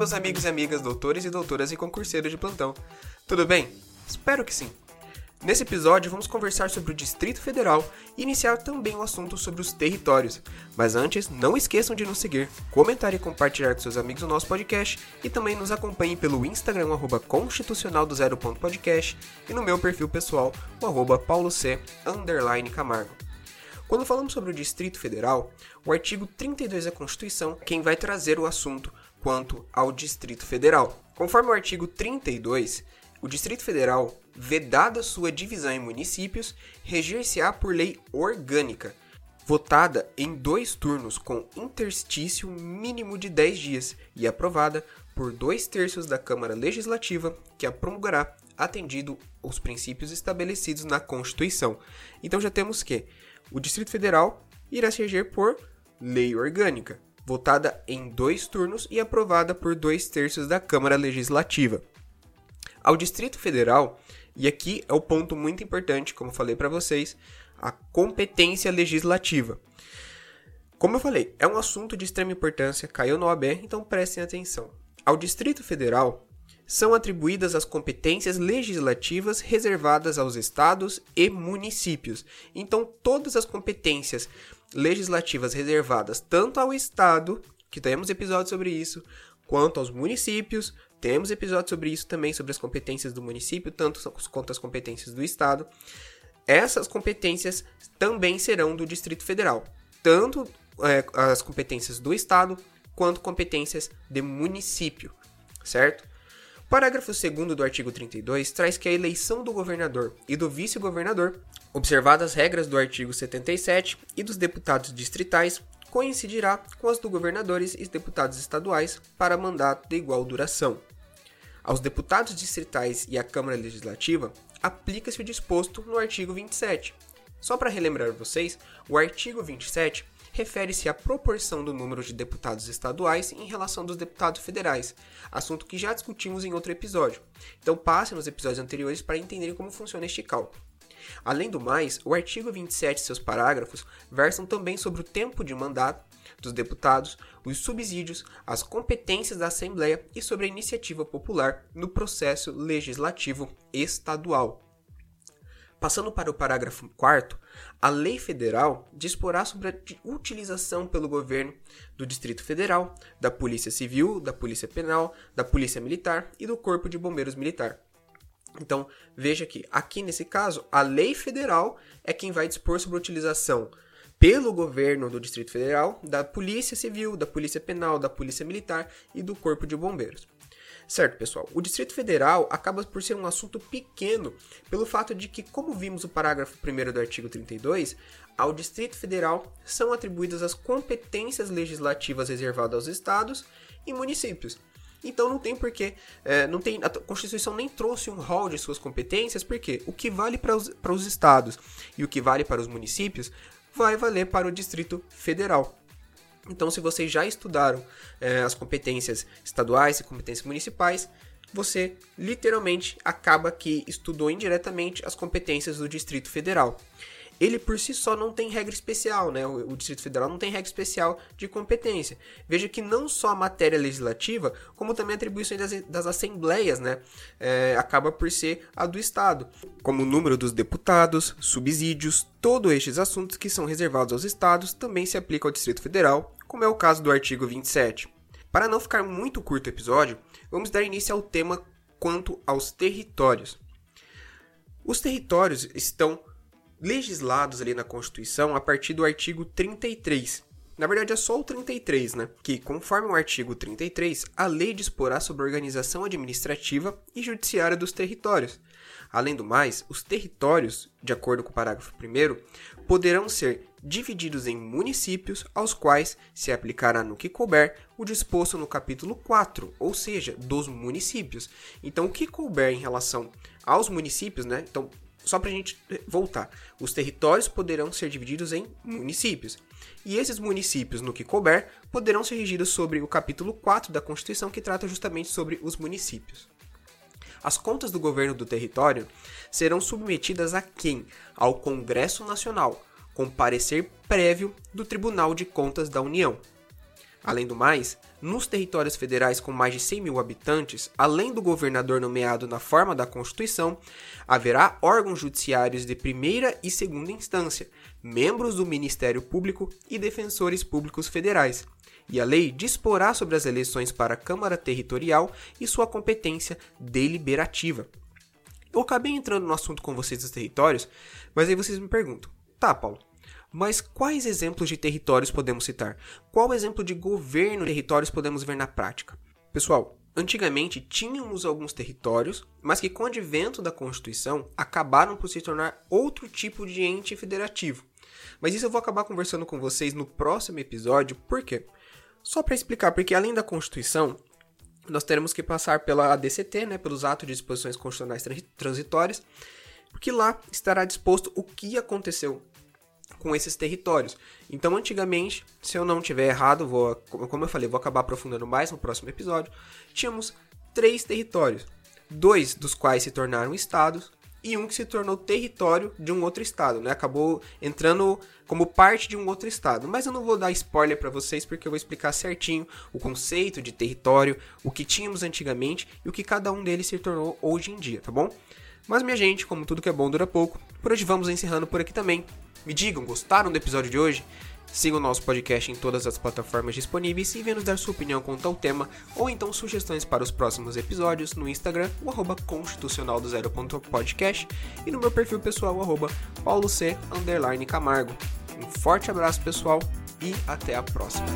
meus amigos e amigas, doutores e doutoras e concurseiros de plantão. Tudo bem? Espero que sim. Nesse episódio, vamos conversar sobre o Distrito Federal e iniciar também o assunto sobre os territórios. Mas antes, não esqueçam de nos seguir, comentar e compartilhar com seus amigos o nosso podcast e também nos acompanhem pelo Instagram, arroba constitucional do zero ponto podcast e no meu perfil pessoal, o arroba paulo c, underline Camargo. Quando falamos sobre o Distrito Federal, o artigo 32 da Constituição quem vai trazer o assunto quanto ao Distrito Federal. Conforme o artigo 32, o Distrito Federal, vedada sua divisão em municípios, reger-se-á por lei orgânica, votada em dois turnos com interstício mínimo de 10 dias e aprovada por dois terços da Câmara Legislativa, que a promulgará atendido os princípios estabelecidos na Constituição. Então já temos que o Distrito Federal irá se reger por lei orgânica, votada em dois turnos e aprovada por dois terços da Câmara Legislativa ao Distrito Federal, e aqui é o ponto muito importante, como falei para vocês, a competência legislativa. Como eu falei, é um assunto de extrema importância, caiu no OAB, então prestem atenção. Ao Distrito Federal são atribuídas as competências legislativas reservadas aos estados e municípios. Então, todas as competências legislativas reservadas tanto ao estado, que temos episódios sobre isso, quanto aos municípios, temos episódio sobre isso também, sobre as competências do município, tanto quanto as competências do Estado. Essas competências também serão do Distrito Federal, tanto é, as competências do Estado quanto competências de município, certo? Parágrafo 2 do artigo 32 traz que a eleição do governador e do vice-governador, observadas as regras do artigo 77 e dos deputados distritais, coincidirá com as do governadores e deputados estaduais para mandato de igual duração. Aos deputados distritais e à Câmara Legislativa, aplica-se o disposto no artigo 27. Só para relembrar vocês, o artigo 27 refere-se à proporção do número de deputados estaduais em relação dos deputados federais, assunto que já discutimos em outro episódio. Então passe nos episódios anteriores para entenderem como funciona este cálculo. Além do mais, o artigo 27 e seus parágrafos versam também sobre o tempo de mandato dos deputados, os subsídios, as competências da Assembleia e sobre a iniciativa popular no processo legislativo estadual. Passando para o parágrafo 4, a lei federal disporá sobre a utilização pelo governo do Distrito Federal, da Polícia Civil, da Polícia Penal, da Polícia Militar e do Corpo de Bombeiros Militar. Então, veja que aqui nesse caso, a lei federal é quem vai dispor sobre a utilização pelo governo do Distrito Federal, da Polícia Civil, da Polícia Penal, da Polícia Militar e do Corpo de Bombeiros. Certo, pessoal? O Distrito Federal acaba por ser um assunto pequeno pelo fato de que, como vimos no parágrafo 1 do artigo 32, ao Distrito Federal são atribuídas as competências legislativas reservadas aos estados e municípios. Então não tem porquê, é, não tem, a Constituição nem trouxe um rol de suas competências, porque o que vale para os, para os estados e o que vale para os municípios vai valer para o Distrito Federal. Então, se vocês já estudaram é, as competências estaduais e competências municipais, você literalmente acaba que estudou indiretamente as competências do Distrito Federal ele por si só não tem regra especial, né? O, o, Distrito Federal não tem regra especial de competência. Veja que não só a matéria legislativa, como também a atribuição das, das assembleias, né? É, acaba por ser a do Estado, como o número dos deputados, subsídios, todos estes assuntos que são reservados aos estados também se aplicam ao Distrito Federal, como é o caso do artigo 27. Para não ficar muito curto o episódio, vamos dar início ao tema quanto aos territórios. Os territórios estão legislados ali na Constituição a partir do artigo 33. Na verdade, é só o 33, né? Que, conforme o artigo 33, a lei disporá sobre a organização administrativa e judiciária dos territórios. Além do mais, os territórios, de acordo com o parágrafo 1, poderão ser divididos em municípios aos quais se aplicará no que couber o disposto no capítulo 4, ou seja, dos municípios. Então, o que couber em relação aos municípios, né? Então, só para a gente voltar, os territórios poderão ser divididos em municípios. E esses municípios, no que couber, poderão ser regidos sobre o capítulo 4 da Constituição, que trata justamente sobre os municípios. As contas do governo do território serão submetidas a quem? Ao Congresso Nacional, com parecer prévio do Tribunal de Contas da União. Além do mais, nos territórios federais com mais de 100 mil habitantes, além do governador nomeado na forma da Constituição, haverá órgãos judiciários de primeira e segunda instância, membros do Ministério Público e defensores públicos federais. E a lei disporá sobre as eleições para a Câmara Territorial e sua competência deliberativa. Eu acabei entrando no assunto com vocês dos territórios, mas aí vocês me perguntam: tá, Paulo, mas quais exemplos de territórios podemos citar? Qual exemplo de governo de territórios podemos ver na prática? Pessoal, antigamente tínhamos alguns territórios, mas que com o advento da Constituição acabaram por se tornar outro tipo de ente federativo. Mas isso eu vou acabar conversando com vocês no próximo episódio, por quê? Só para explicar, porque além da Constituição, nós teremos que passar pela ADCT, né, pelos atos de disposições constitucionais transitórias, porque lá estará disposto o que aconteceu com esses territórios. Então, antigamente, se eu não tiver errado, vou, como eu falei, vou acabar aprofundando mais no próximo episódio, tínhamos três territórios, dois dos quais se tornaram estados e um que se tornou território de um outro estado, né? Acabou entrando como parte de um outro estado. Mas eu não vou dar spoiler para vocês porque eu vou explicar certinho o conceito de território, o que tínhamos antigamente e o que cada um deles se tornou hoje em dia, tá bom? Mas minha gente, como tudo que é bom dura pouco, por hoje vamos encerrando por aqui também. Me digam, gostaram do episódio de hoje? Sigam o nosso podcast em todas as plataformas disponíveis e venham nos dar sua opinião com tal tema ou então sugestões para os próximos episódios no Instagram, o arroba constitucional do e no meu perfil pessoal, o arroba Camargo. Um forte abraço pessoal e até a próxima.